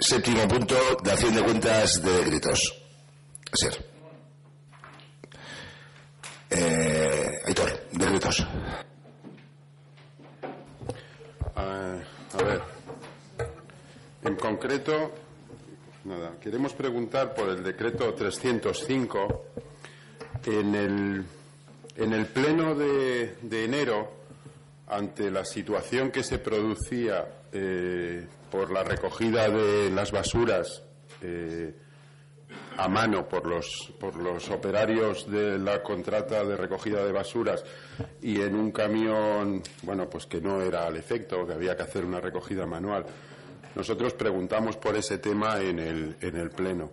Séptimo punto, dación de cuentas de decretos. Ser. Eh, Aitor, decretos. Ah, a ver. En concreto, nada, queremos preguntar por el decreto 305. En el, en el pleno de, de enero, ante la situación que se producía eh, por la recogida de las basuras eh, a mano por los, por los operarios de la contrata de recogida de basuras y en un camión, bueno, pues que no era al efecto, que había que hacer una recogida manual. Nosotros preguntamos por ese tema en el, en el Pleno.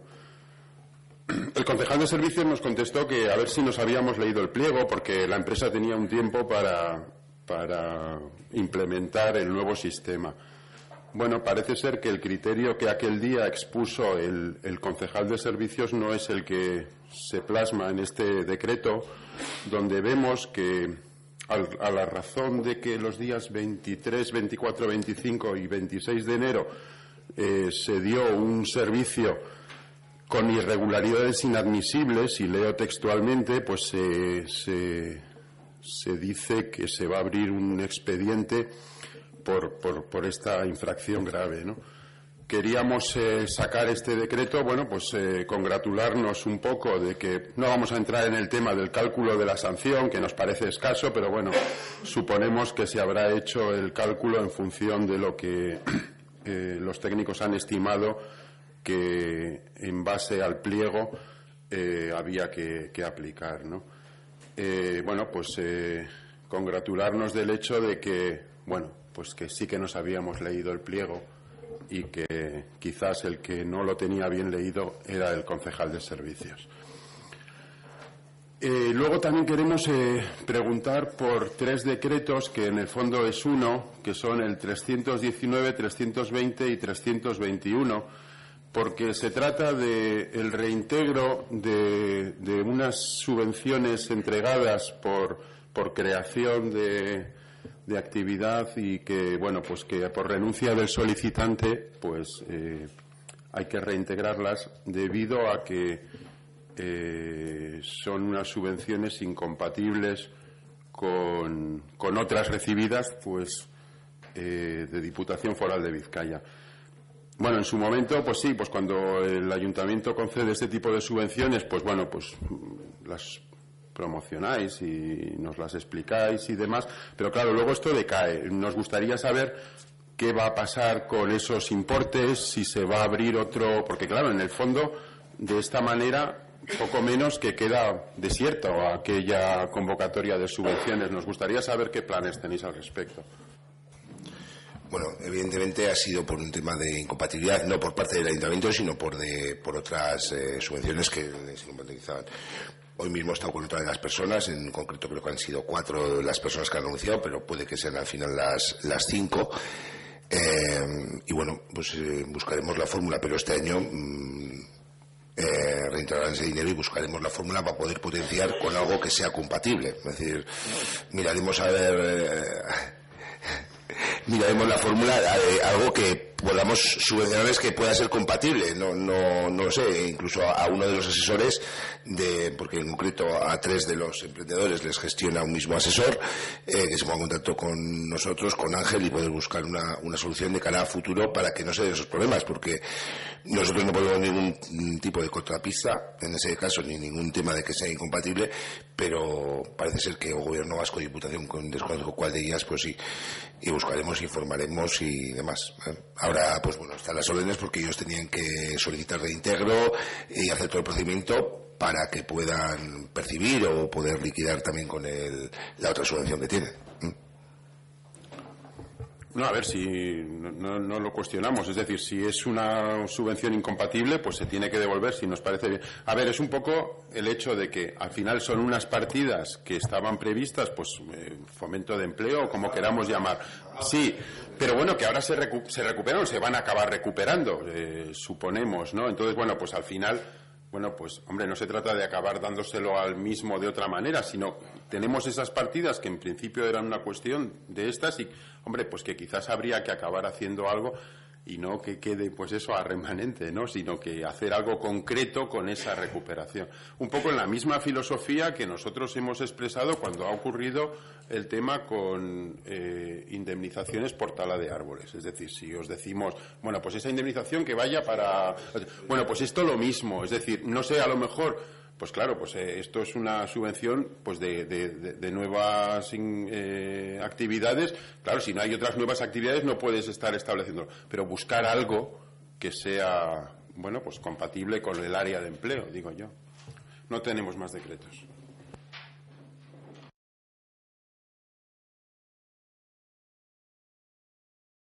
El concejal de servicios nos contestó que a ver si nos habíamos leído el pliego, porque la empresa tenía un tiempo para, para implementar el nuevo sistema. Bueno, parece ser que el criterio que aquel día expuso el, concejal de servicios no es el que se plasma en este decreto, donde vemos que a la razón de que los días 23, 24, 25 y 26 de enero eh, se dio un servicio con irregularidades inadmisibles, y leo textualmente, pues se, se dice que se va a abrir un expediente por, por, esta infracción grave. ¿no? Queríamos eh, sacar este decreto, bueno, pues eh, congratularnos un poco de que no vamos a entrar en el tema del cálculo de la sanción, que nos parece escaso, pero bueno, suponemos que se habrá hecho el cálculo en función de lo que eh, los técnicos han estimado que en base al pliego había que, que aplicar, ¿no? Bueno, pues congratularnos del hecho de que, bueno, pues que sí que nos habíamos leído el pliego y que quizás el que no lo tenía bien leído era el concejal de servicios. Eh, luego también queremos eh, preguntar por tres decretos que en el fondo es uno, que son el 319, 320 y 321, porque se trata del el reintegro de, de, unas subvenciones entregadas por, por creación de, de actividad y que, bueno, pues que por renuncia del solicitante, pues eh, hay que reintegrarlas debido a que eh, son unas subvenciones incompatibles con, con otras recibidas, pues eh, de Diputación Foral de Vizcaya. Bueno, en su momento, pues sí, pues cuando el ayuntamiento concede este tipo de subvenciones, pues bueno, pues las promocionáis y nos las explicáis y demás, pero claro, luego esto decae. Nos gustaría saber qué va a pasar con esos importes, si se va a abrir otro, porque claro, en el fondo, de esta manera, poco menos que queda desierta aquella convocatoria de subvenciones. Nos gustaría saber qué planes tenéis al respecto. Bueno, evidentemente ha sido por un tema de incompatibilidad, no por parte del ayuntamiento, sino por, de, por otras eh, subvenciones que se incompatibilizaban. Hoy mismo he estado con otra de las personas, en concreto creo que han sido cuatro las personas que han anunciado, pero puede que sean al final las, las cinco. Eh, y bueno, pues eh, buscaremos la fórmula, pero este año mm, eh, reintegrarán ese dinero y buscaremos la fórmula para poder potenciar con algo que sea compatible. Es decir, miraremos a ver. Miraremos la fórmula de algo que podamos subvencionarles que pueda ser compatible. No, no, no sé, incluso a, uno de los asesores, de, porque en concreto a tres de los emprendedores les gestiona un mismo asesor, eh, que se ponga en contacto con nosotros, con Ángel, y poder buscar una, solución de cara a futuro para que no se den esos problemas, porque nosotros no podemos ningún tipo de contrapista en ese caso, ni ningún tema de que sea incompatible, pero parece ser que el gobierno vasco, diputación, con desconozco cuál de ellas, pues sí, y buscaremos, informaremos y demás. ¿eh? Ahora, pues bueno, están las órdenes porque ellos tenían que solicitar reintegro y hacer todo el procedimiento para que puedan percibir o poder liquidar también con el, la otra subvención que tienen. No, a ver, si no, no, lo cuestionamos. Es decir, si es una subvención incompatible, pues se tiene que devolver si nos parece bien. A ver, es un poco el hecho de que al final son unas partidas que estaban previstas, pues eh, fomento de empleo, como queramos llamar. Sí, pero bueno, que ahora se, se recuperan se van a acabar recuperando, eh, suponemos, ¿no? Entonces, bueno, pues al final bueno, pues hombre, no se trata de acabar dándoselo al mismo de otra manera, sino tenemos esas partidas que en principio eran una cuestión de estas y, hombre, pues que quizás habría que acabar haciendo algo y no que quede pues eso a remanente, ¿no? sino que hacer algo concreto con esa recuperación. Un poco en la misma filosofía que nosotros hemos expresado cuando ha ocurrido el tema con eh, indemnizaciones por tala de árboles. Es decir, si os decimos, bueno, pues esa indemnización que vaya para... Bueno, pues esto lo mismo. Es decir, no sé, a lo mejor pues claro, pues eh, esto es una subvención pues de, nuevas eh, actividades. Claro, si no hay otras nuevas actividades no puedes estar estableciendo, pero buscar algo que sea bueno, pues compatible con el área de empleo, digo yo. No tenemos más decretos.